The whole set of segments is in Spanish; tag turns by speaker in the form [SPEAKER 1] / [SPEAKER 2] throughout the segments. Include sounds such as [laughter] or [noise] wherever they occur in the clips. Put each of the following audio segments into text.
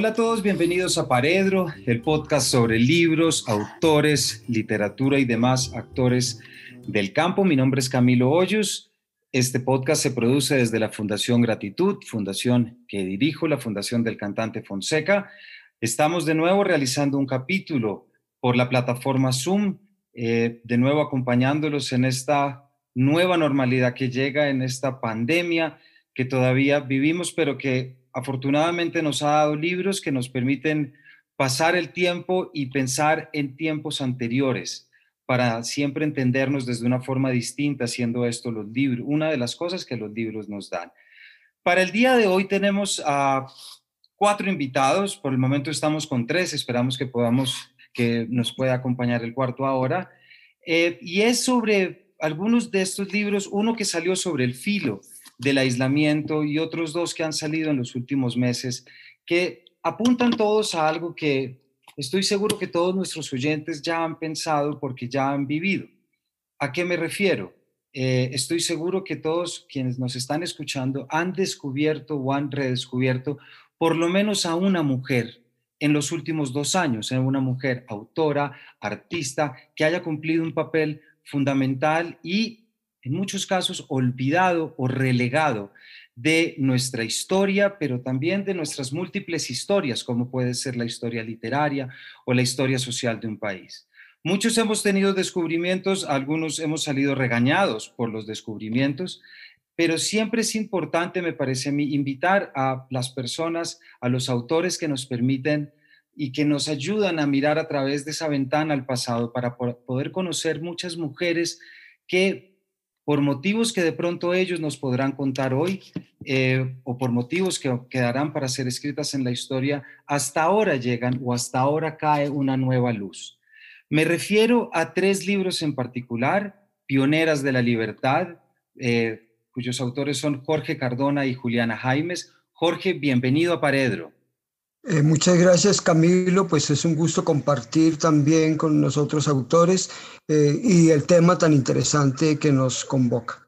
[SPEAKER 1] Hola a todos, bienvenidos a Paredro, el podcast sobre libros, autores, literatura y demás actores del campo. Mi nombre es Camilo Hoyos. Este podcast se produce desde la Fundación Gratitud, fundación que dirijo, la Fundación del Cantante Fonseca. Estamos de nuevo realizando un capítulo por la plataforma Zoom, eh, de nuevo acompañándolos en esta nueva normalidad que llega en esta pandemia que todavía vivimos, pero que afortunadamente nos ha dado libros que nos permiten pasar el tiempo y pensar en tiempos anteriores para siempre entendernos desde una forma distinta, siendo esto los libros, una de las cosas que los libros nos dan. Para el día de hoy tenemos a cuatro invitados, por el momento estamos con tres, esperamos que podamos, que nos pueda acompañar el cuarto ahora, eh, y es sobre algunos de estos libros, uno que salió sobre el filo, del aislamiento y otros dos que han salido en los últimos meses que apuntan todos a algo que estoy seguro que todos nuestros oyentes ya han pensado porque ya han vivido. ¿A qué me refiero? Eh, estoy seguro que todos quienes nos están escuchando han descubierto o han redescubierto por lo menos a una mujer en los últimos dos años, en una mujer autora, artista, que haya cumplido un papel fundamental y en muchos casos olvidado o relegado de nuestra historia, pero también de nuestras múltiples historias, como puede ser la historia literaria o la historia social de un país. Muchos hemos tenido descubrimientos, algunos hemos salido regañados por los descubrimientos, pero siempre es importante, me parece a mí, invitar a las personas, a los autores que nos permiten y que nos ayudan a mirar a través de esa ventana al pasado para poder conocer muchas mujeres que por motivos que de pronto ellos nos podrán contar hoy eh, o por motivos que quedarán para ser escritas en la historia, hasta ahora llegan o hasta ahora cae una nueva luz. Me refiero a tres libros en particular, Pioneras de la Libertad, eh, cuyos autores son Jorge Cardona y Juliana Jaimes. Jorge, bienvenido a Paredro.
[SPEAKER 2] Eh, muchas gracias Camilo, pues es un gusto compartir también con nosotros autores eh, y el tema tan interesante que nos convoca.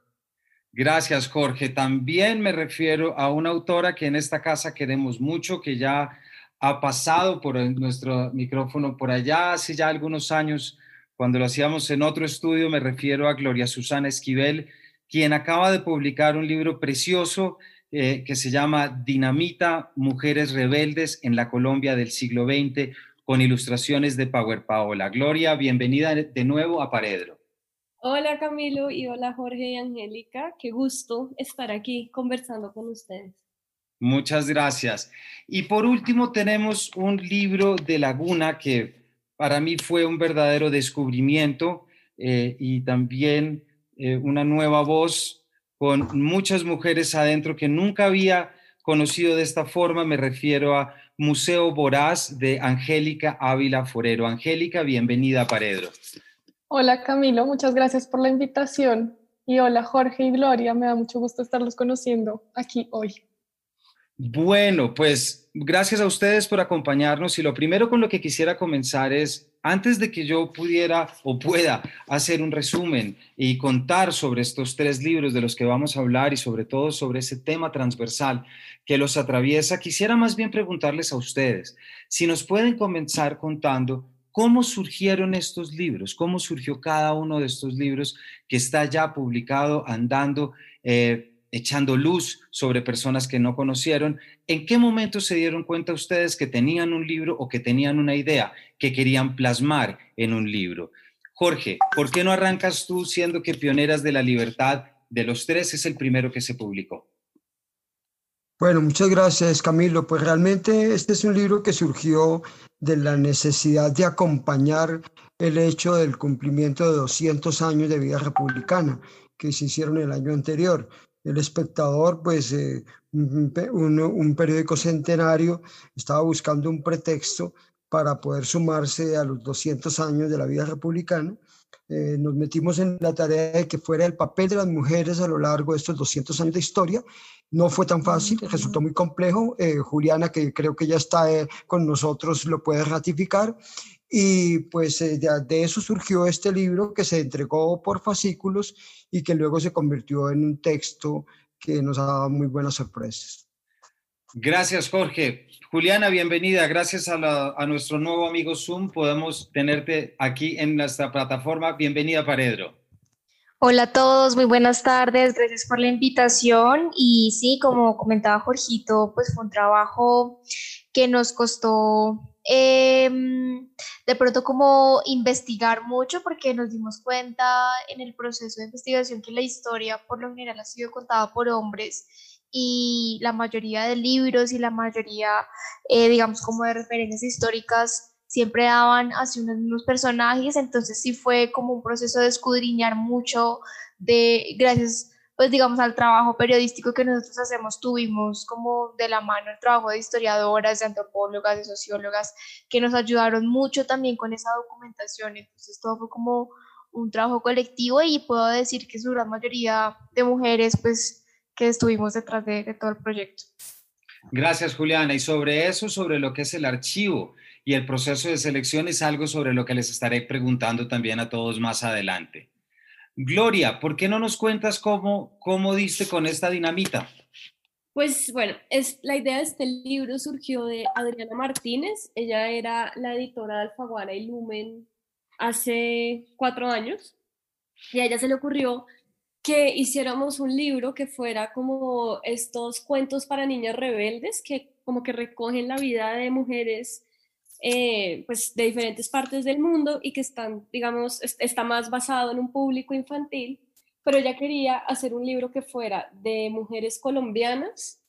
[SPEAKER 1] Gracias Jorge. También me refiero a una autora que en esta casa queremos mucho, que ya ha pasado por nuestro micrófono por allá hace ya algunos años, cuando lo hacíamos en otro estudio, me refiero a Gloria Susana Esquivel, quien acaba de publicar un libro precioso eh, que se llama Dinamita, Mujeres Rebeldes en la Colombia del siglo XX, con ilustraciones de Power Paola. Gloria, bienvenida de nuevo a Paredro.
[SPEAKER 3] Hola Camilo y hola Jorge y Angélica, qué gusto estar aquí conversando con ustedes.
[SPEAKER 1] Muchas gracias. Y por último tenemos un libro de Laguna que para mí fue un verdadero descubrimiento eh, y también eh, una nueva voz con muchas mujeres adentro que nunca había conocido de esta forma. Me refiero a Museo Voraz de Angélica Ávila Forero. Angélica, bienvenida a Paredro.
[SPEAKER 4] Hola Camilo, muchas gracias por la invitación. Y hola Jorge y Gloria, me da mucho gusto estarlos conociendo aquí hoy.
[SPEAKER 1] Bueno, pues gracias a ustedes por acompañarnos y lo primero con lo que quisiera comenzar es antes de que yo pudiera o pueda hacer un resumen y contar sobre estos tres libros de los que vamos a hablar y sobre todo sobre ese tema transversal que los atraviesa, quisiera más bien preguntarles a ustedes si nos pueden comenzar contando cómo surgieron estos libros, cómo surgió cada uno de estos libros que está ya publicado, andando. Eh, echando luz sobre personas que no conocieron. ¿En qué momento se dieron cuenta ustedes que tenían un libro o que tenían una idea que querían plasmar en un libro? Jorge, ¿por qué no arrancas tú siendo que Pioneras de la Libertad de los tres es el primero que se publicó?
[SPEAKER 2] Bueno, muchas gracias Camilo. Pues realmente este es un libro que surgió de la necesidad de acompañar el hecho del cumplimiento de 200 años de vida republicana que se hicieron el año anterior el espectador, pues eh, un, periódico centenario, estaba buscando un pretexto para poder sumarse a los 200 años de la vida republicana. Eh, nos metimos en la tarea de que fuera el papel de las mujeres a lo largo de estos 200 años de historia. No fue tan fácil, resultó muy complejo. Eh, Juliana, que creo que ya está con nosotros, lo puede ratificar. Y pues de, de, eso surgió este libro que se entregó por fascículos y que luego se convirtió en un texto que nos ha dado muy buenas sorpresas.
[SPEAKER 1] Gracias, Jorge. Juliana, bienvenida. Gracias a, a, nuestro nuevo amigo Zoom, podemos tenerte aquí en nuestra plataforma. Bienvenida, Paredro.
[SPEAKER 5] Hola a todos, muy buenas tardes. Gracias por la invitación. Y sí, como comentaba Jorgito, pues fue un trabajo que nos costó Em, de pronto como investigar mucho porque nos dimos cuenta en el proceso de investigación que la historia por lo general ha sido contada por hombres y la mayoría de libros y la mayoría, eh, digamos, como de referencias históricas siempre daban hacia unos mismos personajes, entonces sí fue como un proceso de escudriñar mucho de, gracias pues digamos al trabajo periodístico que nosotros hacemos, tuvimos como de la mano el trabajo de historiadoras, de antropólogas, de sociólogas, que nos ayudaron mucho también con esa documentación. Entonces todo fue como un trabajo colectivo y puedo decir que su gran mayoría de mujeres pues que estuvimos detrás de, de todo el proyecto.
[SPEAKER 1] Gracias Juliana. Y sobre eso, sobre lo que es el archivo y el proceso de selección es algo sobre lo que les estaré preguntando también a todos más adelante. Gloria, ¿por qué no nos cuentas cómo, cómo diste con esta dinamita?
[SPEAKER 3] Pues bueno, es, la idea de este libro surgió de Adriana Martínez. Ella era la editora de Alfaguara y Lumen hace cuatro años. Y a ella se le ocurrió que hiciéramos un libro que fuera como estos cuentos para niñas rebeldes, que como que recogen la vida de mujeres eh, pues de diferentes partes del mundo y que están, digamos, está más basado en un público infantil, pero ella quería hacer un libro que fuera de mujeres colombianas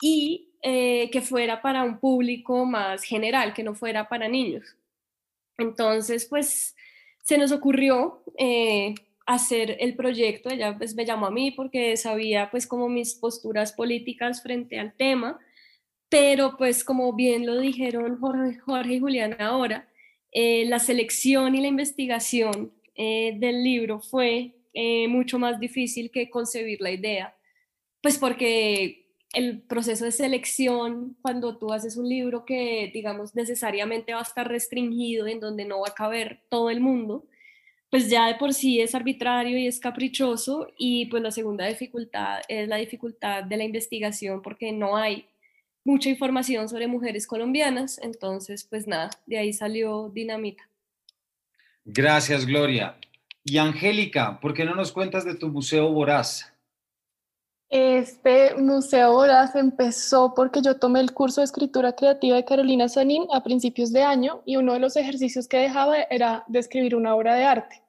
[SPEAKER 3] y eh, que fuera para un público más general, que no fuera para niños. Entonces, pues se nos ocurrió eh, hacer el proyecto, ella pues, me llamó a mí porque sabía pues como mis posturas políticas frente al tema pero pues como bien lo dijeron Jorge, y Julián ahora, eh, la selección y la investigación eh, del libro fue eh, mucho más difícil que concebir la idea, pues porque el proceso de selección, cuando tú haces un libro que, digamos, necesariamente va a estar restringido, en donde no va a caber todo el mundo, pues ya de por sí es arbitrario y es caprichoso, y pues la segunda dificultad es la dificultad de la investigación, porque no hay mucha información sobre mujeres colombianas, entonces pues nada, de ahí salió Dinamita.
[SPEAKER 1] Gracias, Gloria. Y Angélica, ¿por qué no nos cuentas de tu Museo Voraz?
[SPEAKER 4] Este Museo Voraz empezó porque yo tomé el curso de escritura creativa de Carolina Sanín a principios de año y uno de los ejercicios que dejaba era describir una obra de arte.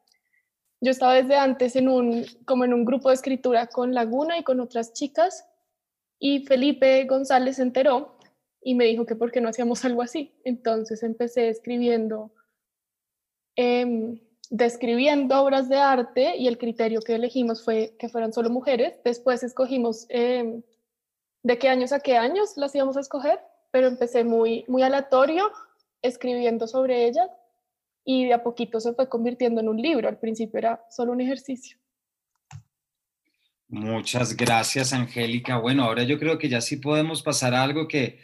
[SPEAKER 4] Yo estaba desde antes en un, como en un grupo de escritura con Laguna y con otras chicas y Felipe González se enteró y me dijo que por qué no hacíamos algo así. Entonces empecé escribiendo, em, describiendo obras de arte y el criterio que elegimos fue que fueran solo mujeres. Después escogimos em, de qué años a qué años las íbamos a escoger, pero empecé muy, muy aleatorio escribiendo sobre ellas y de a poquito se fue convirtiendo en un libro. Al principio era solo un ejercicio.
[SPEAKER 1] Muchas gracias, Angélica. Bueno, ahora yo creo que ya sí podemos pasar a algo que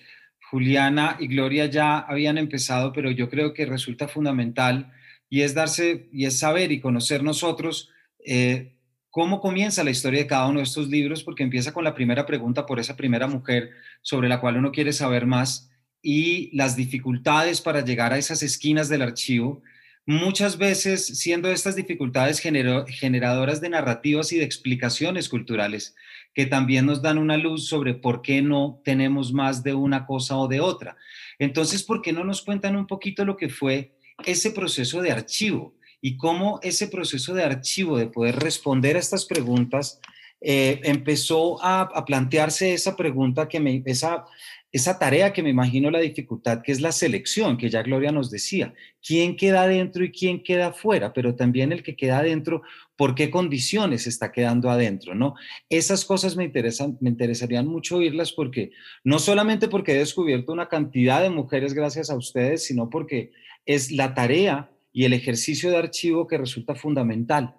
[SPEAKER 1] Juliana y Gloria ya habían empezado, pero yo creo que resulta fundamental y es darse y es saber y conocer nosotros eh, cómo comienza la historia de cada uno de estos libros, porque empieza con la primera pregunta por esa primera mujer sobre la cual uno quiere saber más y las dificultades para llegar a esas esquinas del archivo muchas veces siendo estas dificultades generadoras de narrativas y de explicaciones culturales que también nos dan una luz sobre por qué no tenemos más de una cosa o de otra. Entonces, ¿por qué no nos cuentan un poquito lo que fue ese proceso de archivo y cómo ese proceso de archivo, de poder responder a estas preguntas, eh, empezó a, plantearse esa pregunta que me, esa, esa tarea que me imagino la dificultad, que es la selección, que ya Gloria nos decía, quién queda adentro y quién queda fuera, pero también el que queda adentro, por qué condiciones está quedando adentro, ¿no? Esas cosas me interesan, me interesarían mucho oírlas porque no solamente porque he descubierto una cantidad de mujeres gracias a ustedes, sino porque es la tarea y el ejercicio de archivo que resulta fundamental.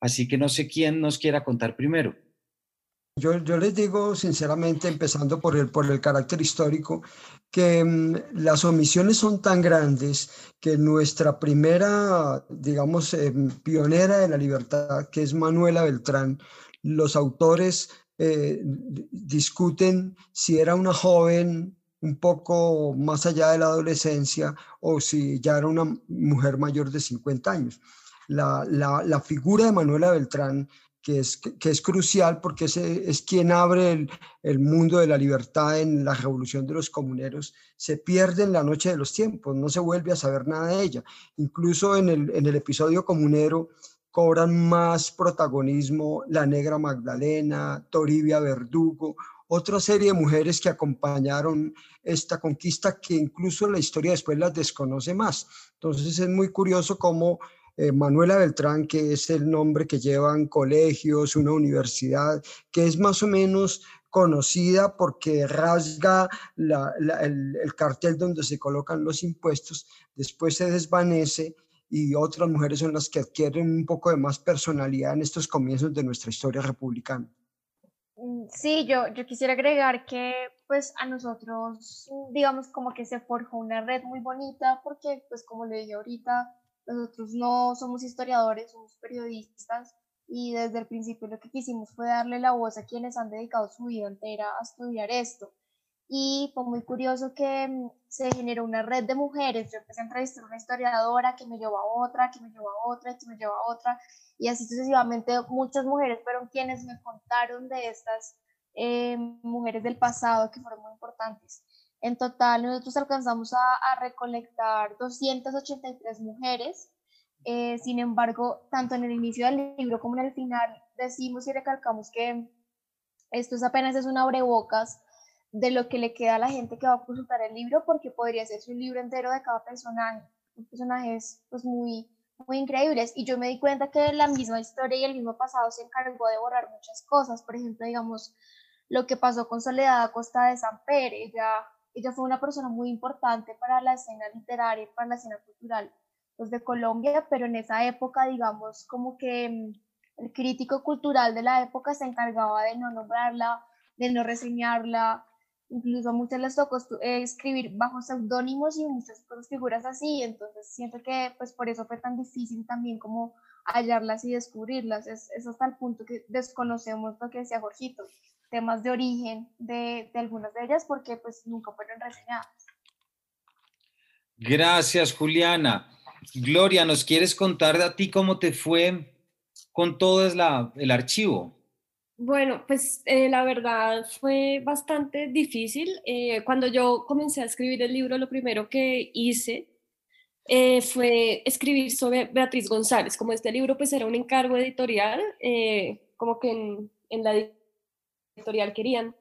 [SPEAKER 1] Así que no sé quién nos quiera contar primero.
[SPEAKER 2] Yo, les digo sinceramente, empezando por el, por el carácter histórico, que mm, las omisiones son tan grandes que nuestra primera, digamos, em, pionera de la libertad, que es Manuela Beltrán, los autores eh, discuten si era una joven un poco más allá de la adolescencia o si ya era una mujer mayor de 50 años. La, la, figura de Manuela Beltrán, que es, que es crucial porque es, es quien abre el, el, mundo de la libertad en la revolución de los comuneros, se pierde en la noche de los tiempos, no se vuelve a saber nada de ella. Incluso en el, en el episodio comunero cobran más protagonismo la negra Magdalena, Toribia Verdugo, otra serie de mujeres que acompañaron esta conquista que incluso la historia después las desconoce más. Entonces es muy curioso cómo eh, Manuela Beltrán, que es el nombre que llevan colegios, una universidad, que es más o menos conocida porque rasga el, el cartel donde se colocan los impuestos, después se desvanece y otras mujeres son las que adquieren un poco de más personalidad en estos comienzos de nuestra historia republicana.
[SPEAKER 5] Mm, sí, yo, yo quisiera agregar que pues a nosotros, digamos, como que se forjó una red muy bonita porque pues como le dije ahorita, nosotros no somos historiadores, somos periodistas y desde el principio lo que quisimos fue darle la voz a quienes han dedicado su vida entera a estudiar esto y fue muy curioso que mm, se generó una red de mujeres. Yo empecé a entrevistar a una historiadora que me llevó a otra, que me llevó a otra, que me llevó a otra, y así sucesivamente muchas mujeres fueron quienes me contaron de estas eh, mujeres del pasado que fueron muy importantes. En total, nosotros alcanzamos a, a recolectar 283 mujeres. Eh, sin embargo, tanto en el inicio del libro como en el final, decimos y recalcamos que esto es apenas es un abrebocas de lo que le queda a la gente que va a consultar el libro, porque podría ser un libro entero de cada personaje, personajes pues muy, muy increíbles. Y yo me di cuenta que la misma historia y el mismo pasado se encargó de borrar muchas cosas. Por ejemplo, digamos, lo que pasó con Soledad Acosta de San Pérez. Ella, ella fue una persona muy importante para la escena literaria y para la escena cultural pues, de Colombia, pero en esa época, digamos, como que mm, el crítico cultural de la época se encargaba de no nombrarla, de no reseñarla, incluso a muchas les tocó eh, escribir bajo seudónimos y muchas otras figuras así, entonces siento que pues por eso fue tan difícil también como hallarlas y descubrirlas, es, es hasta el punto que desconocemos lo que decía Jorgito, temas de origen de, de algunas de ellas porque pues nunca fueron reseñadas.
[SPEAKER 1] Gracias, Juliana. Gloria, ¿nos quieres contar de a ti cómo te fue con todo el archivo?
[SPEAKER 3] Bueno, pues eh, la verdad fue bastante difícil. Eh, cuando yo comencé a escribir el libro, lo primero que hice eh, fue escribir sobre Beatriz González. Como este libro pues era un encargo editorial, como que en, la editorial querían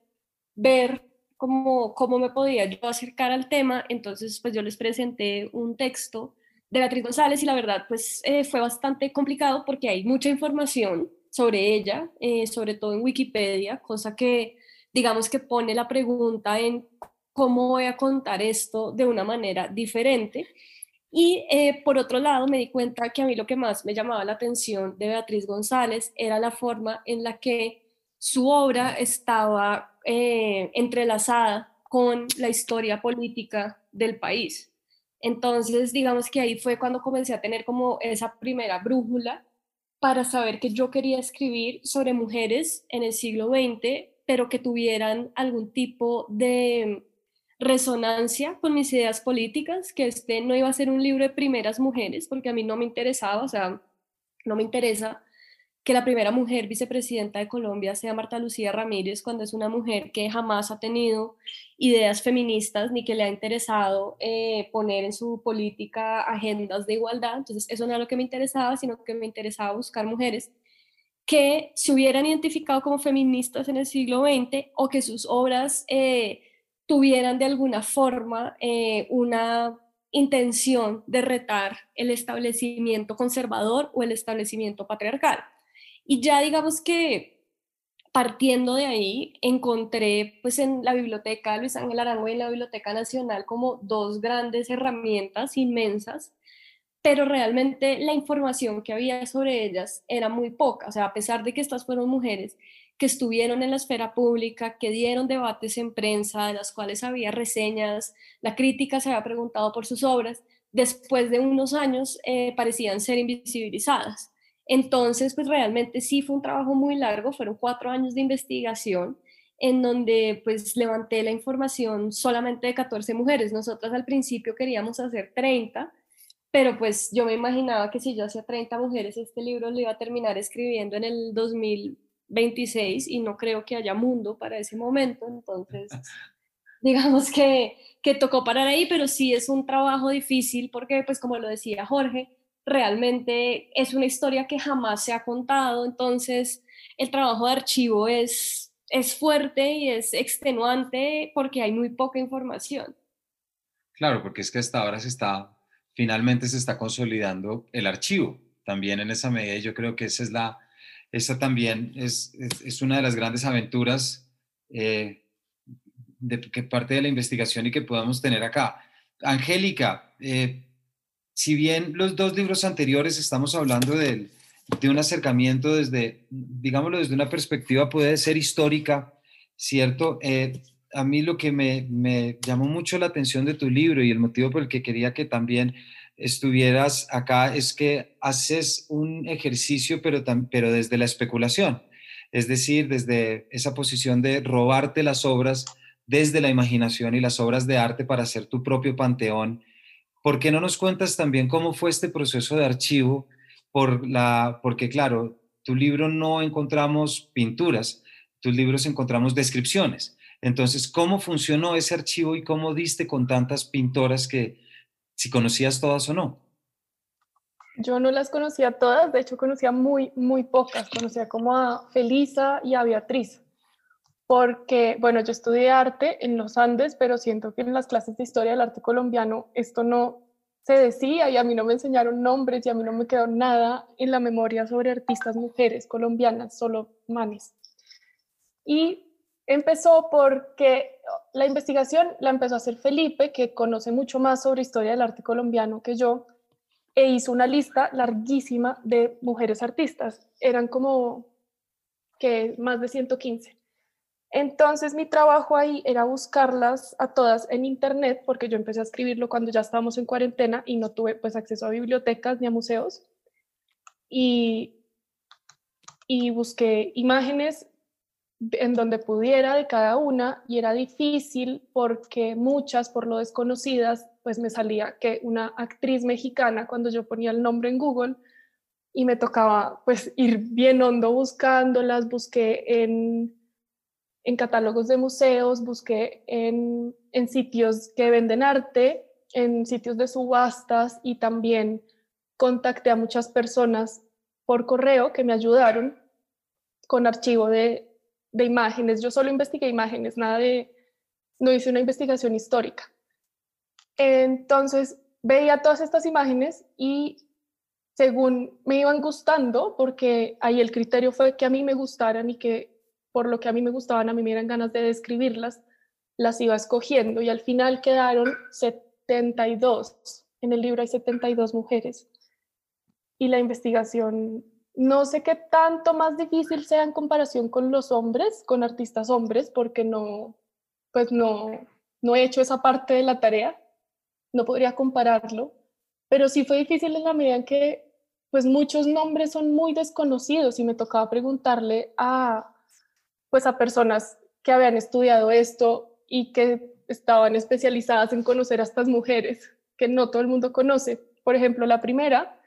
[SPEAKER 3] ver cómo, cómo me podía yo acercar al tema, entonces pues yo les presenté un texto de Beatriz González y la verdad pues fue bastante complicado porque hay mucha información sobre ella, eh, sobre todo en Wikipedia, cosa que digamos que pone la pregunta en cómo voy a contar esto de una manera diferente. Y eh, por otro lado, me di cuenta que a mí lo que más me llamaba la atención de Beatriz González era la forma en la que su obra estaba eh, entrelazada con la historia política del país. Entonces, digamos que ahí fue cuando comencé a tener como esa primera brújula para saber que yo quería escribir sobre mujeres en el siglo XX, pero que tuvieran algún tipo de resonancia con mis ideas políticas, que este no iba a ser un libro de primeras mujeres, porque a mí no me interesaba, o sea, no me interesa que la primera mujer vicepresidenta de Colombia sea Marta Lucía Ramírez, cuando es una mujer que jamás ha tenido ideas feministas ni que le ha interesado eh, poner en su política agendas de igualdad. Entonces, eso no era lo que me interesaba, sino que me interesaba buscar mujeres que se hubieran identificado como feministas en el siglo XX o que sus obras eh, tuvieran de alguna forma eh, una intención de retar el establecimiento conservador o el establecimiento patriarcal. Y ya digamos que partiendo de ahí, encontré pues en la biblioteca Luis Ángel Arango y en la Biblioteca Nacional como dos grandes herramientas inmensas, pero realmente la información que había sobre ellas era muy poca. O sea, a pesar de que estas fueron mujeres que estuvieron en la esfera pública, que dieron debates en prensa, de las cuales había reseñas, la crítica se había preguntado por sus obras, después de unos años eh, parecían ser invisibilizadas. Entonces, pues realmente sí fue un trabajo muy largo, fueron cuatro años de investigación en donde pues levanté la información solamente de 14 mujeres. Nosotras al principio queríamos hacer 30, pero pues yo me imaginaba que si yo hacía 30 mujeres, este libro lo iba a terminar escribiendo en el 2026 y no creo que haya mundo para ese momento, entonces [laughs] digamos que, que tocó parar ahí, pero sí es un trabajo difícil porque pues como lo decía Jorge, realmente es una historia que jamás se ha contado, entonces el trabajo de archivo es, es fuerte y es extenuante porque hay muy poca información.
[SPEAKER 1] Claro, porque es que hasta ahora se está, finalmente se está consolidando el archivo, también en esa medida, yo creo que esa es la, esa también es, es, una de las grandes aventuras eh, de que parte de la investigación y que podamos tener acá. Angélica, eh, si bien los dos libros anteriores estamos hablando de, un acercamiento desde, digámoslo, desde una perspectiva puede ser histórica, ¿cierto? Eh, a mí lo que me, me, llamó mucho la atención de tu libro y el motivo por el que quería que también estuvieras acá es que haces un ejercicio, pero, pero desde la especulación, es decir, desde esa posición de robarte las obras desde la imaginación y las obras de arte para hacer tu propio panteón ¿Por qué no nos cuentas también cómo fue este proceso de archivo? Por la, porque claro, tu libro no encontramos pinturas, tus libros encontramos descripciones. Entonces, ¿cómo funcionó ese archivo y cómo diste con tantas pintoras que si conocías todas o no?
[SPEAKER 4] Yo no las conocía todas, de hecho conocía muy, muy pocas. Conocía como a Felisa y a Beatriz porque, bueno, yo estudié arte en los Andes, pero siento que en las clases de historia del arte colombiano esto no se decía y a mí no me enseñaron nombres y a mí no me quedó nada en la memoria sobre artistas mujeres colombianas, solo manes. Y empezó porque la investigación la empezó a hacer Felipe, que conoce mucho más sobre historia del arte colombiano que yo, e hizo una lista larguísima de mujeres artistas. Eran como que más de 115. Entonces mi trabajo ahí era buscarlas a todas en internet, porque yo empecé a escribirlo cuando ya estábamos en cuarentena y no tuve pues acceso a bibliotecas ni a museos. Y, y busqué imágenes en donde pudiera de cada una y era difícil porque muchas, por lo desconocidas, pues me salía que una actriz mexicana cuando yo ponía el nombre en Google y me tocaba pues ir bien hondo buscándolas, busqué en en catálogos de museos, busqué en, sitios que venden arte, en sitios de subastas y también contacté a muchas personas por correo que me ayudaron con archivo de, de, imágenes. Yo solo investigué imágenes, nada de, no hice una investigación histórica. Entonces veía todas estas imágenes y según me iban gustando, porque ahí el criterio fue que a mí me gustaran y que por lo que a mí me gustaban, a mí me dieran ganas de describirlas, las iba escogiendo y al final quedaron 72. En el libro hay 72 mujeres. Y la investigación, no sé qué tanto más difícil sea en comparación con los hombres, con artistas hombres, porque no, pues no, no he hecho esa parte de la tarea, no podría compararlo, pero sí fue difícil en la medida en que pues muchos nombres son muy desconocidos y me tocaba preguntarle a pues a personas que habían estudiado esto y que estaban especializadas en conocer a estas mujeres que no todo el mundo conoce. Por ejemplo, la primera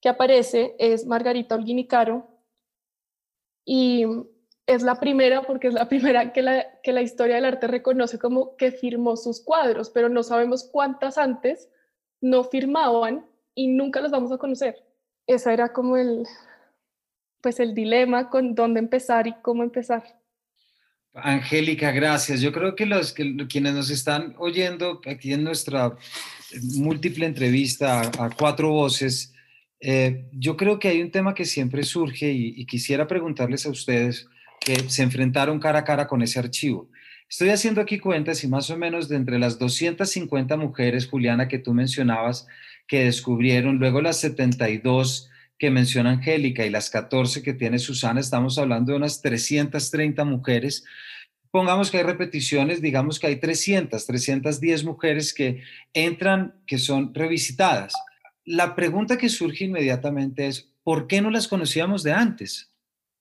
[SPEAKER 4] que aparece es Margarita Olguinicaro y es la primera porque es la [laughs] primera que la, que la historia del arte reconoce como que firmó sus cuadros, pero no sabemos cuántas antes no firmaban y nunca las vamos a conocer. Ese era como el, pues el dilema con dónde empezar y cómo empezar.
[SPEAKER 1] Angélica, gracias. Yo creo que los que, quienes nos están oyendo aquí en nuestra múltiple entrevista a, cuatro voces, eh, yo creo que hay un tema que siempre surge y, quisiera preguntarles a ustedes que se enfrentaron cara a cara con ese archivo. Estoy haciendo aquí cuentas y más o menos de entre las 250 mujeres, Juliana, que tú mencionabas, que descubrieron, luego las 72 que menciona Angélica y las 14 que tiene Susana, estamos hablando de unas 330 mujeres. Pongamos que hay repeticiones, digamos que hay 300, 310 mujeres que entran, que son revisitadas. La pregunta que surge inmediatamente es, ¿por qué no las conocíamos de antes?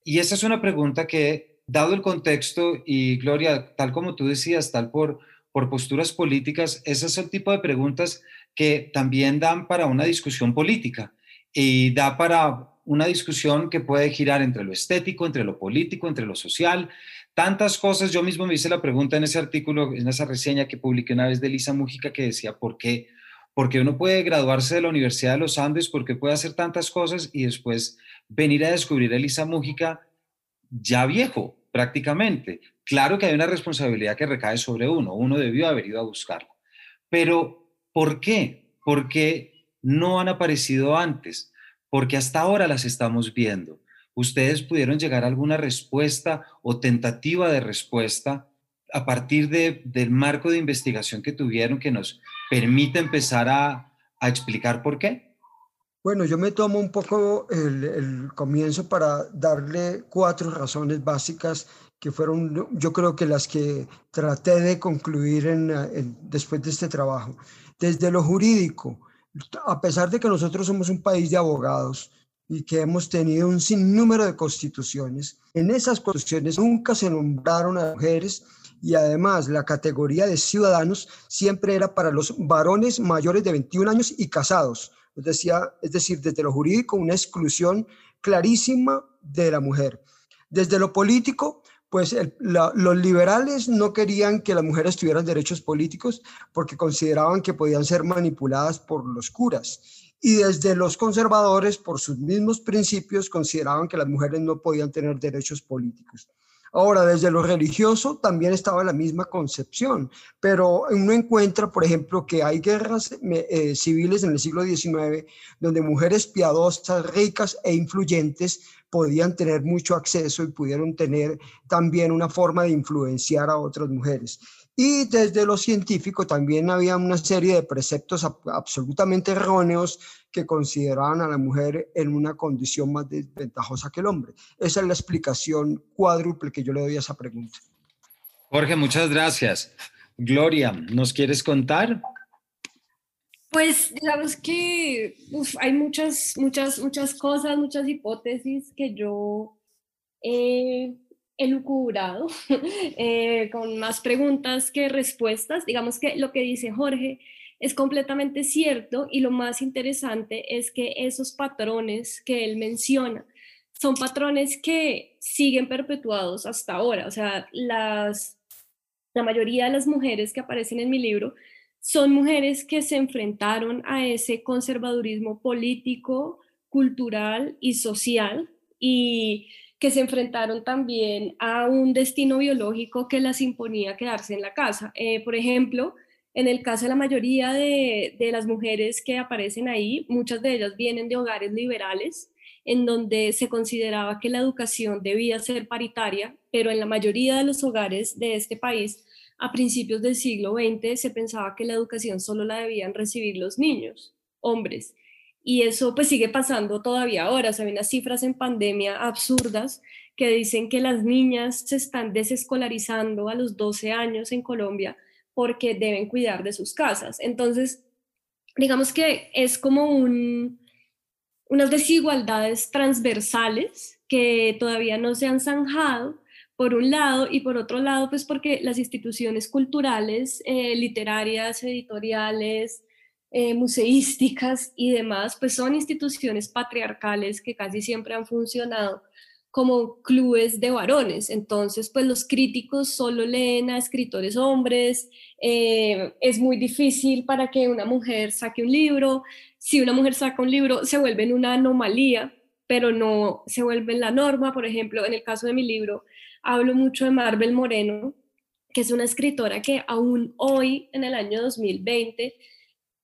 [SPEAKER 1] Y esa es una pregunta que, dado el contexto y Gloria, tal como tú decías, tal por, por posturas políticas, ese es el tipo de preguntas que también dan para una discusión política y da para una discusión que puede girar entre lo estético, entre lo político, entre lo social, tantas cosas. Yo mismo me hice la pregunta en ese artículo, en esa reseña que publiqué una vez de Lisa Mújica que decía, ¿por qué? Porque uno puede graduarse de la Universidad de los Andes, porque puede hacer tantas cosas y después venir a descubrir a Lisa Mújica ya viejo, prácticamente. Claro que hay una responsabilidad que recae sobre uno, uno debió haber ido a buscarla. Pero, ¿por qué? Porque no han aparecido antes porque hasta ahora las estamos viendo. ¿Ustedes pudieron llegar a alguna respuesta o tentativa de respuesta a partir del marco de investigación que tuvieron que nos permite empezar a, explicar por qué?
[SPEAKER 2] Bueno, yo me tomo un poco el, comienzo para darle cuatro razones básicas que fueron, yo creo que las que traté de concluir después de este trabajo. Desde lo jurídico, a pesar de que nosotros somos un país de abogados y que hemos tenido un sinnúmero de constituciones, en esas constituciones nunca se nombraron a mujeres y además la categoría de ciudadanos siempre era para los varones mayores de 21 años y casados. Es, es decir, desde lo jurídico, una exclusión clarísima de la mujer. Desde lo político, pues los liberales no querían que las mujeres tuvieran derechos políticos porque consideraban que podían ser manipuladas por los curas. Y desde los conservadores, por sus mismos principios, consideraban que las mujeres no podían tener derechos políticos. Ahora, desde lo religioso también estaba la misma concepción, pero uno encuentra, por ejemplo, que hay guerras eh, civiles en el siglo XIX donde mujeres piadosas, ricas e influyentes podían tener mucho acceso y pudieron tener también una forma de influenciar a otras mujeres. Y desde lo científico también había una serie de preceptos absolutamente erróneos que consideraban a la mujer en una condición más desventajosa que el hombre. Esa es la explicación cuádruple que yo le doy a esa pregunta.
[SPEAKER 1] Jorge, muchas gracias. Gloria, ¿nos quieres contar?
[SPEAKER 3] Pues digamos que hay muchas, muchas, muchas cosas, muchas hipótesis que yo he elucubrado [laughs] eh, con más preguntas que respuestas. Digamos que lo que dice Jorge es completamente cierto y lo más interesante es que esos patrones que él menciona son patrones que siguen perpetuados hasta ahora. O sea, la mayoría de las mujeres que aparecen en mi libro son mujeres que se enfrentaron a ese conservadurismo político, cultural y social y que se enfrentaron también a un destino biológico que las imponía quedarse en la casa. Eh, por ejemplo, en el caso de la mayoría de, de, las mujeres que aparecen ahí, muchas de ellas vienen de hogares liberales, en donde se consideraba que la educación debía ser paritaria, pero en la mayoría de los hogares de este país a principios del siglo XX se pensaba que la educación solo la debían recibir los niños, hombres. Y eso pues sigue pasando todavía ahora. O sea, hay unas cifras en pandemia absurdas que dicen que las niñas se están desescolarizando a los 12 años en Colombia porque deben cuidar de sus casas. Entonces, digamos que es como un, unas desigualdades transversales que todavía no se han zanjado, por un lado, y por otro lado, pues porque las instituciones culturales, eh, literarias, editoriales, eh, museísticas y demás, pues son instituciones patriarcales que casi siempre han funcionado como clubes de varones. Entonces, pues los críticos solo leen a escritores hombres, eh, es muy difícil para que una mujer saque un libro. Si una mujer saca un libro, se vuelve una anomalía, pero no se vuelve la norma. Por ejemplo, en el caso de mi libro, hablo mucho de Marvel Moreno, que es una escritora que aún hoy, en el año 2020,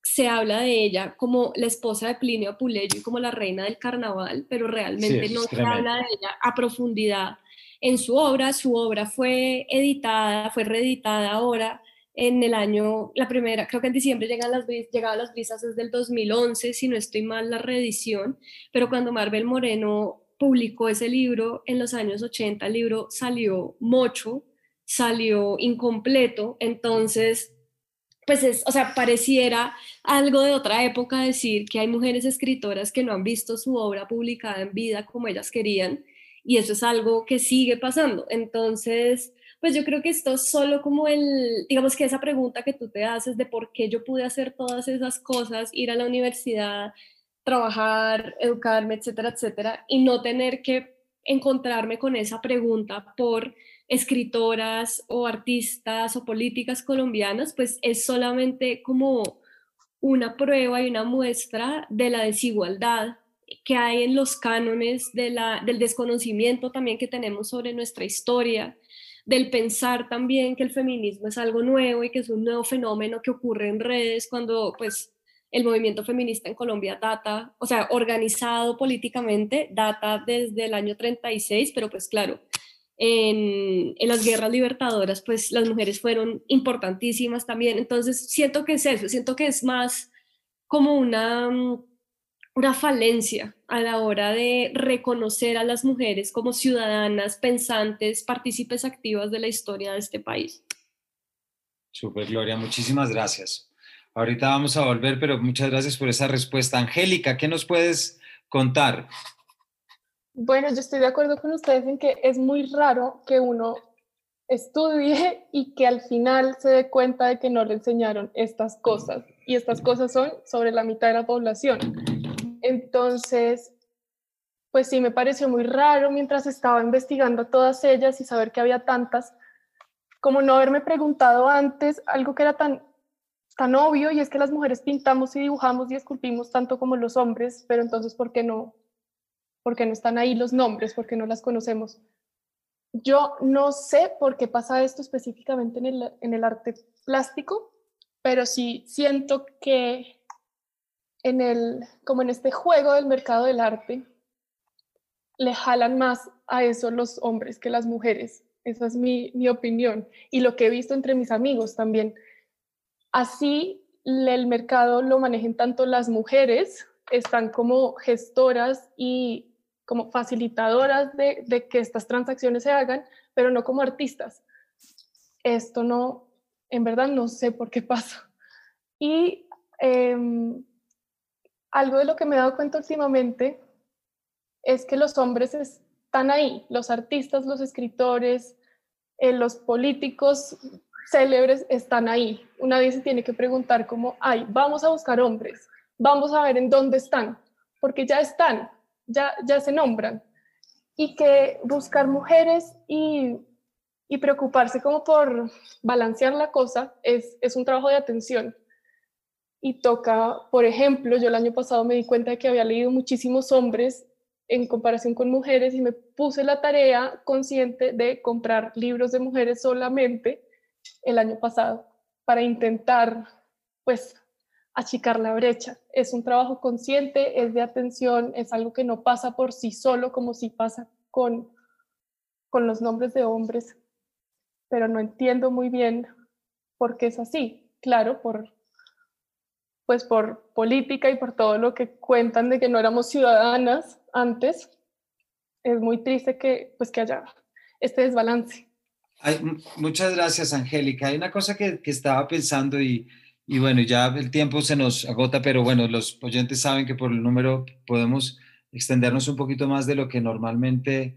[SPEAKER 3] se habla de ella como la esposa de Plinio Apuleyo y como la reina del carnaval, pero realmente no se habla de ella a profundidad en su obra. Su obra fue editada, fue reeditada ahora en el año, la primera, creo que en diciembre llegan las, llegaban las brisas desde el 2011, si no estoy mal, la reedición, pero cuando Marvel Moreno publicó ese libro en los años 80, el libro salió mocho, salió incompleto, entonces pues es, o sea, pareciera algo de otra época decir que hay mujeres escritoras que no han visto su obra publicada en vida como ellas querían, y eso es algo que sigue pasando. Entonces, pues yo creo que esto es solo como el, digamos que esa pregunta que tú te haces de por qué yo pude hacer todas esas cosas, ir a la universidad, trabajar, educarme, etcétera, etcétera, y no tener que encontrarme con esa pregunta por escritoras o artistas o políticas colombianas, pues es solamente como una prueba y una muestra de la desigualdad que hay en los cánones, de la, del desconocimiento también que tenemos sobre nuestra historia, del pensar también que el feminismo es algo nuevo y que es un nuevo fenómeno que ocurre en redes cuando pues el movimiento feminista en Colombia data, o sea, organizado políticamente, data desde el año 36, pero pues claro, en, las guerras libertadoras, pues las mujeres fueron importantísimas también. Entonces, siento que es eso, siento que es más como una, una falencia a la hora de reconocer a las mujeres como ciudadanas, pensantes, partícipes activas de la historia de este país.
[SPEAKER 1] Super, Gloria, muchísimas gracias. Ahorita vamos a volver, pero muchas gracias por esa respuesta. Angélica, ¿qué nos puedes contar?
[SPEAKER 4] Bueno, yo estoy de acuerdo con ustedes en que es muy raro que uno estudie y que al final se dé cuenta de que no le enseñaron estas cosas. Y estas cosas son sobre la mitad de la población. Entonces, pues sí, me pareció muy raro mientras estaba investigando todas ellas y saber que había tantas, como no haberme preguntado antes algo que era tan, tan obvio y es que las mujeres pintamos y dibujamos y esculpimos tanto como los hombres, pero entonces, ¿por qué no porque no están ahí los nombres, porque no las conocemos. Yo no sé por qué pasa esto específicamente en el, en el arte plástico, pero sí siento que en el, como en este juego del mercado del arte, le jalan más a eso los hombres que las mujeres. Esa es mi, mi opinión y lo que he visto entre mis amigos también. Así el mercado lo manejen tanto las mujeres, están como gestoras y como facilitadoras de, que estas transacciones se hagan, pero no como artistas. Esto no, en verdad no sé por qué pasa. Y em, algo de lo que me he dado cuenta últimamente es que los hombres están ahí, los artistas, los escritores, eh, los políticos célebres están ahí. Una vez se tiene que preguntar como, ay, vamos a buscar hombres, vamos a ver en dónde están, porque ya están, ya, ya se nombran. Y que buscar mujeres y, y preocuparse como por balancear la cosa es, es un trabajo de atención. Y toca, por ejemplo, yo el año pasado me di cuenta de que había leído muchísimos hombres en comparación con mujeres y me puse la tarea consciente de comprar libros de mujeres solamente el año pasado para intentar pues achicar la brecha. Es un trabajo consciente, es de atención, es algo que no pasa por sí solo como si pasa con, con los nombres de hombres, pero no entiendo muy bien por qué es así. Claro, por pues por política y por todo lo que cuentan de que no éramos ciudadanas antes, es muy triste que pues que haya este desbalance.
[SPEAKER 1] muchas gracias, Angélica. Hay una cosa que, que estaba pensando y, y bueno, ya el tiempo se nos agota, pero bueno, los oyentes saben que por el número podemos extendernos un poquito más de lo que normalmente,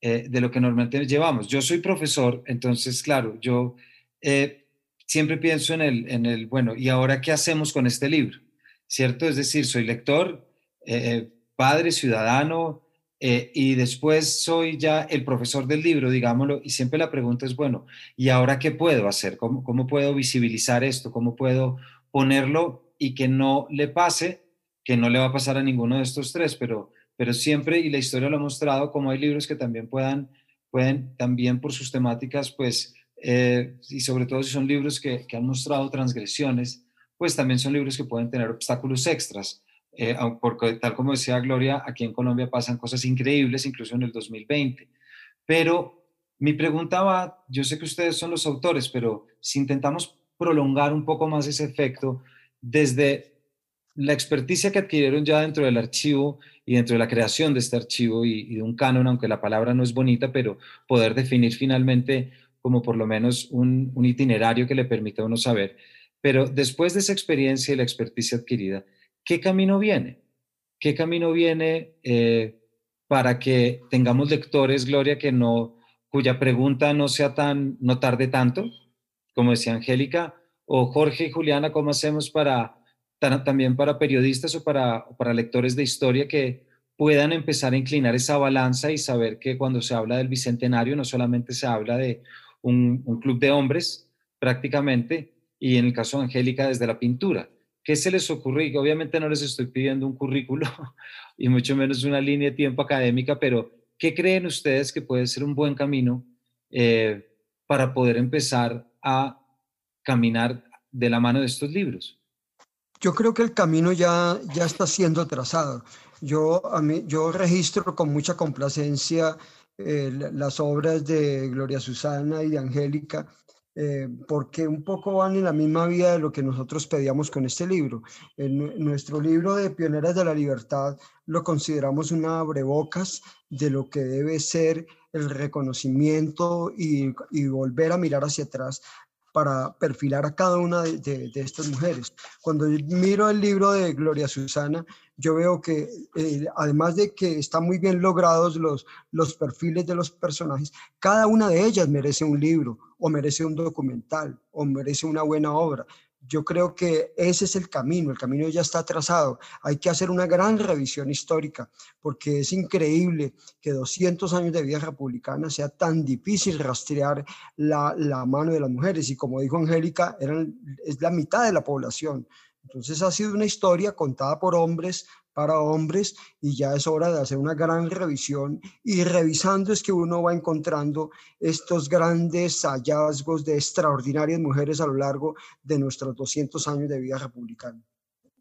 [SPEAKER 1] eh, de lo que normalmente llevamos. Yo soy profesor, entonces, claro, yo eh, siempre pienso en el, en el, bueno, ¿y ahora qué hacemos con este libro? ¿Cierto? Es decir, soy lector, eh, padre, ciudadano, eh, y después soy ya el profesor del libro, digámoslo, y siempre la pregunta es, bueno, ¿y ahora qué puedo hacer? ¿Cómo, cómo puedo visibilizar esto? ¿Cómo puedo ponerlo y que no le pase, que no le va a pasar a ninguno de estos tres, pero, pero siempre, y la historia lo ha mostrado, como hay libros que también puedan, pueden también por sus temáticas, pues, eh, y sobre todo si son libros que, que han mostrado transgresiones, pues también son libros que pueden tener obstáculos extras. Eh, porque tal como decía Gloria, aquí en Colombia pasan cosas increíbles, incluso en el 2020. Pero mi pregunta va, yo sé que ustedes son los autores, pero si intentamos prolongar un poco más ese efecto desde la experticia que adquirieron ya dentro del archivo y dentro de la creación de este archivo y, de un canon, aunque la palabra no es bonita, pero poder definir finalmente como por lo menos un, un itinerario que le permita a uno saber Pero después de esa experiencia y la experticia adquirida, ¿qué camino viene? ¿Qué camino viene eh, para que tengamos lectores, Gloria, que no, cuya pregunta no sea tan, no tarde tanto, como decía Angélica, o Jorge y Juliana, ¿cómo hacemos para también para periodistas o para, para lectores de historia que puedan empezar a inclinar esa balanza y saber que cuando se habla del Bicentenario no solamente se habla de un, club de hombres prácticamente, y en el caso de Angélica desde la pintura. ¿Qué se les ocurre? Obviamente no les estoy pidiendo un currículo [laughs] y mucho menos una línea de tiempo académica, pero ¿qué creen ustedes que puede ser un buen camino eh, para poder empezar a caminar de la mano de estos libros?
[SPEAKER 2] Yo creo que el camino ya, ya está siendo trazado. Yo, a mí, yo registro con mucha complacencia eh, las obras de Gloria Susana y de Angélica, eh, porque un poco van en la misma vía de lo que nosotros pedíamos con este libro. En nuestro libro de Pioneras de la Libertad lo consideramos una abrebocas de lo que debe ser el reconocimiento y, y volver a mirar hacia atrás para perfilar a cada una de, estas mujeres. Cuando miro el libro de Gloria Susana, yo veo que eh, además de que están muy bien logrados los, los perfiles de los personajes, cada una de ellas merece un libro o merece un documental o merece una buena obra yo creo que ese es el camino, el camino ya está trazado. Hay que hacer una gran revisión histórica, porque es increíble que 200 años de vida republicana sea tan difícil rastrear la, la mano de las mujeres. Y como dijo Angélica, eran, es la mitad de la población. Entonces ha sido una historia contada por hombres, para hombres y ya es hora de hacer una gran revisión y revisando es que uno va encontrando estos grandes hallazgos de extraordinarias mujeres a lo largo de nuestros 200 años de vida republicana.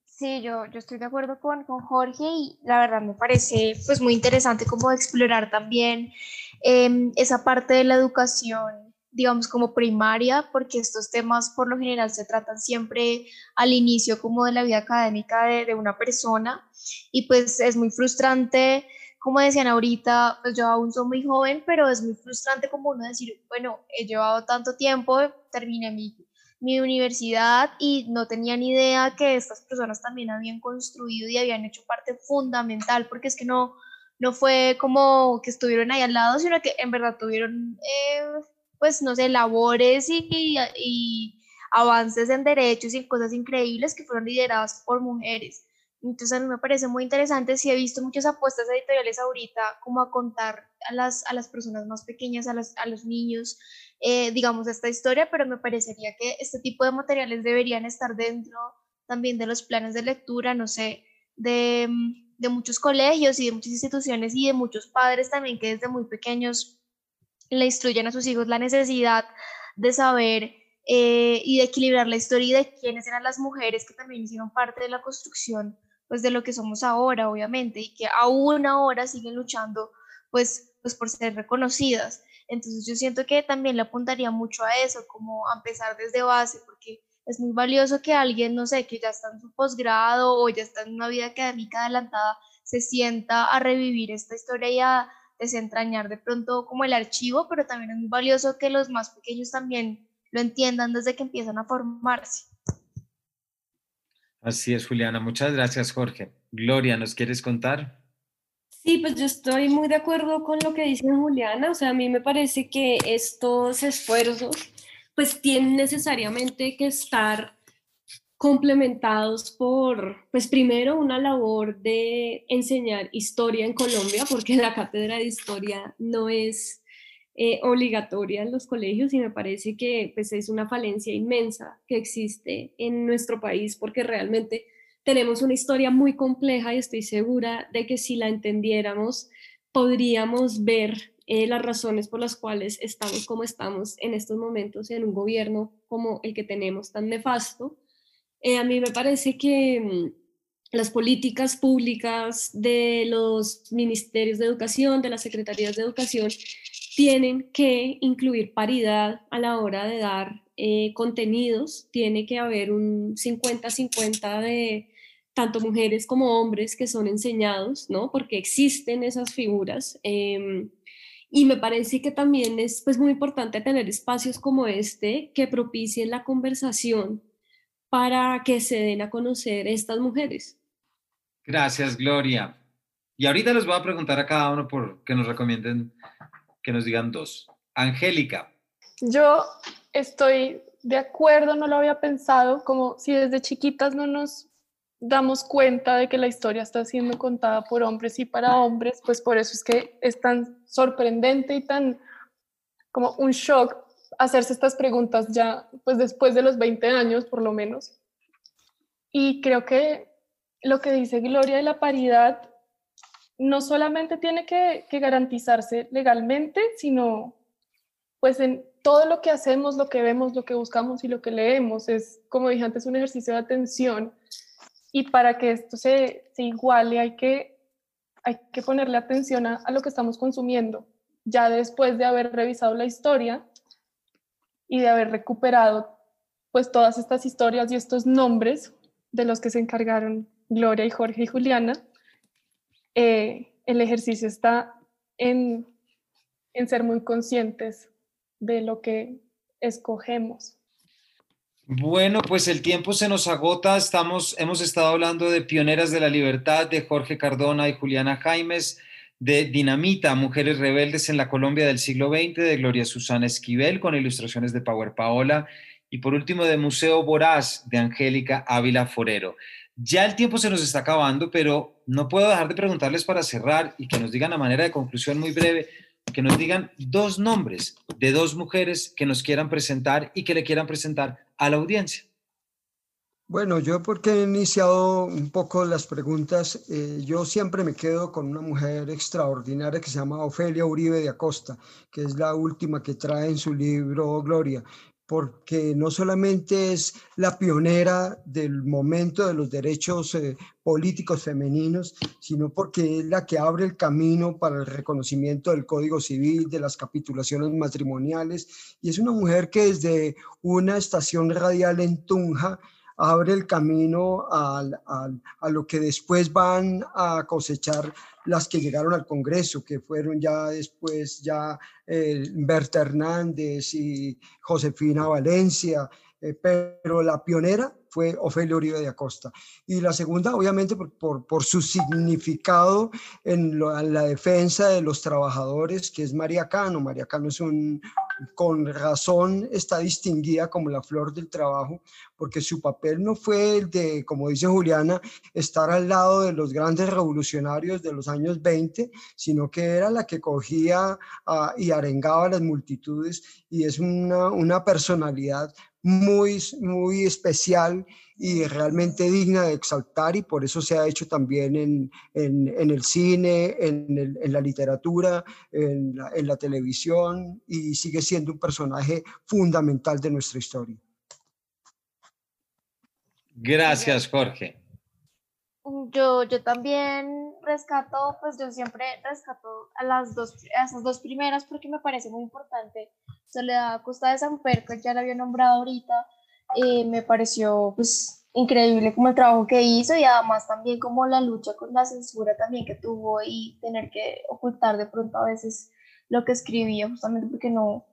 [SPEAKER 5] Sí, yo, yo estoy de acuerdo con, con Jorge y la verdad me parece pues muy interesante como explorar también em, esa parte de la educación digamos, como primaria, porque estos temas por lo general se tratan siempre al inicio como de la vida académica de, de una persona y pues es muy frustrante, como decían ahorita, pues yo aún soy muy joven, pero es muy frustrante como uno decir, bueno, he llevado tanto tiempo, terminé mi, mi universidad y no tenía ni idea que estas personas también habían construido y habían hecho parte fundamental, porque es que no, no fue como que estuvieron ahí al lado, sino que en verdad tuvieron eh, pues, no sé, labores y, y, avances en derechos y cosas increíbles que fueron lideradas por mujeres. Entonces a mí me parece muy interesante, sí he visto muchas apuestas editoriales ahorita como a contar a las, a las personas más pequeñas, a, las, a los niños, eh, digamos, esta historia, pero me parecería que este tipo de materiales deberían estar dentro también de los planes de lectura, no sé, de, de muchos colegios y de muchas instituciones y de muchos padres también que desde muy pequeños le instruyen a sus hijos la necesidad de saber eh, y de equilibrar la historia de quiénes eran las mujeres que también hicieron parte de la construcción pues de lo que somos ahora, obviamente, y que aún ahora siguen luchando pues, pues por ser reconocidas. Entonces yo siento que también le apuntaría mucho a eso, como a empezar desde base, porque es muy valioso que alguien, no sé, que ya está en su posgrado o ya está en una vida académica adelantada, se sienta a revivir esta historia y desentrañar de pronto como el archivo, pero también es muy valioso que los más pequeños también lo entiendan desde que empiezan a formarse.
[SPEAKER 1] Así es, Juliana. Muchas gracias, Jorge. Gloria, ¿nos quieres contar?
[SPEAKER 3] Sí, pues yo estoy muy de acuerdo con lo que dice Juliana. O sea, a mí me parece que estos esfuerzos pues tienen necesariamente que estar complementados por, pues primero, una labor de enseñar historia en Colombia, porque la cátedra de historia no es eh, obligatoria en los colegios y me parece que pues, es una falencia inmensa que existe en nuestro país, porque realmente tenemos una historia muy compleja y estoy segura de que si la entendiéramos, podríamos ver eh, las razones por las cuales estamos como estamos en estos momentos en un gobierno como el que tenemos tan nefasto eh, a mí me parece que mm, las políticas públicas de los ministerios de educación, de las secretarías de educación, tienen que incluir paridad a la hora de dar eh, contenidos. Tiene que haber un 50-50 de tanto mujeres como hombres que son enseñados, ¿no? Porque existen esas figuras. Em, y me parece que también es pues, muy importante tener espacios como este que propicien la conversación para que se den a conocer estas mujeres.
[SPEAKER 1] Gracias, Gloria. Y ahorita les voy a preguntar a cada uno por que nos recomienden, que nos digan dos. Angélica.
[SPEAKER 4] Yo estoy de acuerdo, no lo había pensado, como si desde chiquitas no nos damos cuenta de que la historia está siendo contada por hombres y para hombres, pues por eso es que es tan sorprendente y tan como un shock hacerse estas preguntas ya, pues después de los 20 años por lo menos. Y creo que lo que dice Gloria de la paridad no solamente tiene que, garantizarse legalmente, sino pues en todo lo que hacemos, lo que vemos, lo que buscamos y lo que leemos es, como dije antes, un ejercicio de atención. Y para que esto se, se iguale hay que, hay que ponerle atención a, lo que estamos consumiendo. Ya después de haber revisado la historia y de haber recuperado pues todas estas historias y estos nombres de los que se encargaron Gloria y Jorge y Juliana, eh, el ejercicio está en, en ser muy conscientes de lo que escogemos.
[SPEAKER 1] Bueno, pues el tiempo se nos agota. Estamos, hemos estado hablando de Pioneras de la Libertad, de Jorge Cardona y Juliana Jaimes, de Dinamita, Mujeres Rebeldes en la Colombia del siglo XX, de Gloria Susana Esquivel, con ilustraciones de Power Paola, y por último de Museo Voraz, de Angélica Ávila Forero. Ya el tiempo se nos está acabando, pero no puedo dejar de preguntarles para cerrar y que nos digan a manera de conclusión muy breve, que nos digan dos nombres de dos mujeres que nos quieran presentar y que le quieran presentar a la audiencia.
[SPEAKER 2] Bueno, yo porque he iniciado un poco las preguntas, eh, yo siempre me quedo con una mujer extraordinaria que se llama Ofelia Uribe de Acosta, que es la última que trae en su libro Gloria porque no solamente es la pionera del momento de los derechos eh, políticos femeninos, sino porque es la que abre el camino para el reconocimiento del Código Civil, de las capitulaciones matrimoniales, y es una mujer que desde una estación radial en Tunja abre el camino a, a lo que después van a cosechar las que llegaron al Congreso, que fueron ya después ya eh, Berta Hernández y Josefina Valencia, eh, pero la pionera fue Ofelia Uribe de Acosta. Y la segunda, obviamente, por, por, su significado en, la defensa de los trabajadores, que es María Cano. María Cano es un, con razón está distinguida como la flor del trabajo, porque su papel no fue el de, como dice Juliana, estar al lado de los grandes revolucionarios de los años 20, sino que era la que cogía uh, y arengaba a las multitudes y es una, una personalidad muy, muy especial y realmente digna de exaltar y por eso se ha hecho también en, en, el cine, en, la literatura, en la televisión y sigue siendo un personaje fundamental de nuestra historia.
[SPEAKER 1] Gracias, Jorge.
[SPEAKER 5] Yo, yo también rescato, pues yo siempre rescato a las dos, a esas dos primeras porque me parece muy importante. Soledad Costa de San Perco, ya la había nombrado ahorita, eh, me pareció pues increíble como el trabajo que hizo y además también como la lucha con la censura también que tuvo y tener que ocultar de pronto a veces lo que escribía justamente porque no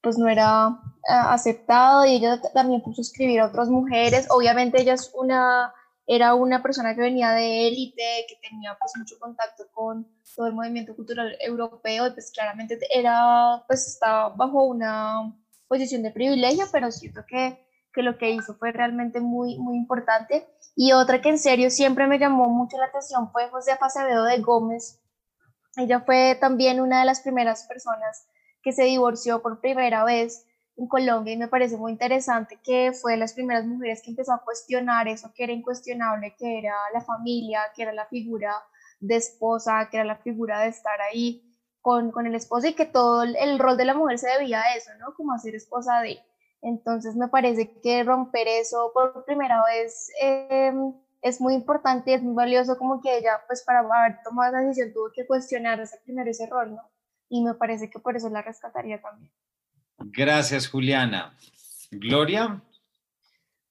[SPEAKER 5] pues no era uh, aceptado y ella también puso a escribir a otras mujeres obviamente ella es una era una persona que venía de élite, que tenía pues mucho contacto con todo el movimiento cultural europeo y pues claramente era, pues estaba bajo una posición de privilegio, pero siento que, que lo que hizo fue realmente muy, muy importante. Y otra que en serio siempre me llamó mucho la atención fue José Acevedo de Gómez. Ella fue también una de las primeras personas que se divorció por primera vez en Colombia y me parece muy interesante que fue de las primeras mujeres que empezó a cuestionar eso que era incuestionable, que era la familia, que era la figura de esposa, que era la figura de estar ahí con, con el esposo y que todo el, rol de la mujer se debía a eso, ¿no? Como a ser esposa de. Entonces me parece que romper eso por primera vez eh, es muy importante y es muy valioso como que ella, pues para haber tomado esa decisión tuvo que cuestionar ese primero ese rol, ¿no? Y me parece que por eso la rescataría también.
[SPEAKER 1] Gracias, Juliana. Gloria.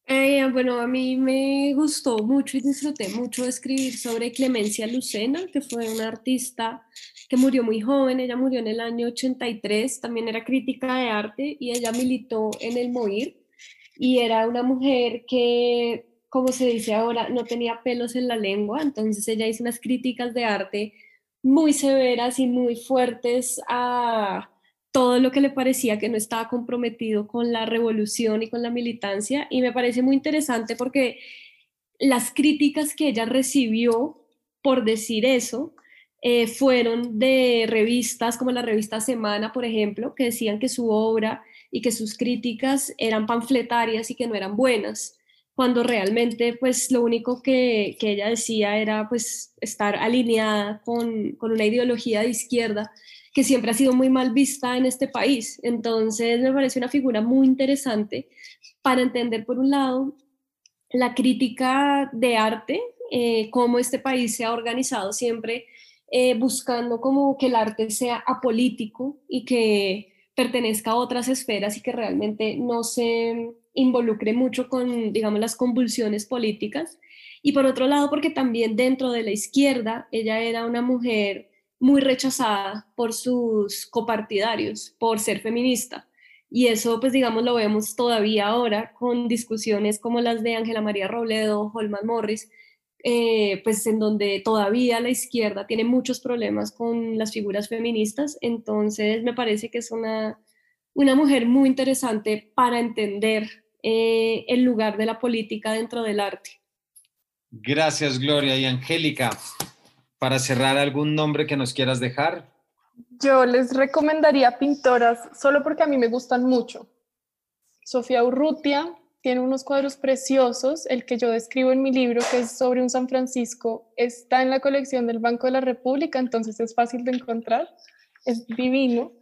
[SPEAKER 3] Eh, bueno, a mí me gustó mucho y disfruté mucho escribir sobre Clemencia Lucena, que fue una artista que murió muy joven, ella murió en el año 83, también era crítica de arte y ella militó en el MOIR. y era una mujer que, como se dice ahora, no tenía pelos en la lengua, entonces ella hizo unas críticas de arte muy severas y muy fuertes a todo lo que le parecía que no estaba comprometido con la revolución y con la militancia y me parece muy interesante porque las críticas que ella recibió por decir eso eh, fueron de revistas como la revista Semana, por ejemplo, que decían que su obra y que sus críticas eran panfletarias y que no eran buenas, cuando realmente pues lo único que, ella decía era pues estar alineada con, con una ideología de izquierda que siempre ha sido muy mal vista en este país. Entonces me parece una figura muy interesante para entender, por un lado, la crítica de arte, eh, cómo este país se ha organizado siempre eh, buscando como que el arte sea apolítico y que pertenezca a otras esferas y que realmente no se involucre mucho con, digamos, las convulsiones políticas. Y por otro lado, porque también dentro de la izquierda, ella era una mujer muy rechazada por sus copartidarios, por ser feminista. Y eso, pues digamos, lo vemos todavía ahora con discusiones como las de Ángela María Robledo, Holman Morris, eh, pues en donde todavía la izquierda tiene muchos problemas con las figuras feministas. Entonces, me parece que es una, una mujer muy interesante para entender eh, el lugar de la política dentro del arte.
[SPEAKER 1] Gracias, Gloria. Y Angélica, para cerrar, ¿algún nombre que nos quieras dejar?
[SPEAKER 4] Yo les recomendaría pintoras solo porque a mí me gustan mucho. Sofía Urrutia tiene unos cuadros preciosos. El que yo describo en mi libro, que es sobre un San Francisco, está en la colección del Banco de la República, entonces es fácil de encontrar. Es divino.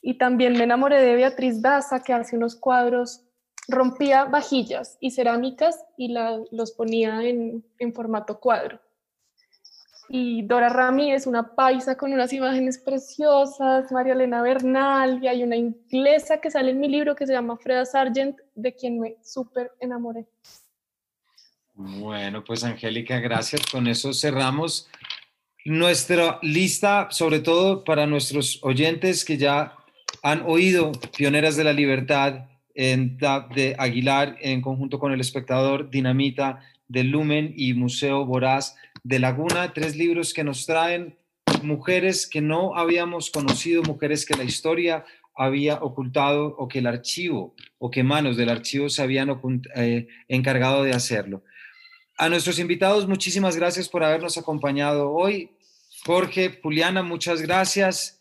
[SPEAKER 4] Y también me enamoré de Beatriz Daza, que hace unos cuadros, rompía vajillas y cerámicas y los ponía en formato cuadro y Dora Ramírez, una paisa con unas imágenes preciosas, María Elena Bernal, y hay una inglesa que sale en mi libro que se llama Freda Sargent, de quien me súper enamoré.
[SPEAKER 1] Bueno, pues Angélica, gracias. Con eso cerramos nuestra lista, sobre todo para nuestros oyentes que ya han oído Pioneras de la Libertad en, de Aguilar en conjunto con El Espectador, Dinamita, de Lumen y Museo Voraz de Laguna, tres libros que nos traen mujeres que no habíamos conocido, mujeres que la historia había ocultado o que el archivo o que manos del archivo se habían eh, encargado de hacerlo. A nuestros invitados, muchísimas gracias por habernos acompañado hoy. Jorge, Juliana, muchas gracias.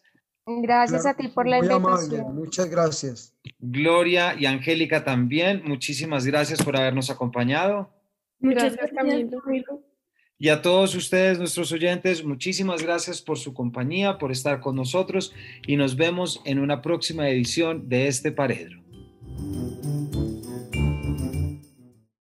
[SPEAKER 5] Gracias a ti por la invitación.
[SPEAKER 2] muchas gracias.
[SPEAKER 1] Gloria y Angélica también, muchísimas gracias por habernos acompañado.
[SPEAKER 3] Muchas gracias, Camilo.
[SPEAKER 1] Y a todos ustedes, nuestros oyentes, muchísimas gracias por su compañía, por estar con nosotros y nos vemos en una próxima edición de este Paredro.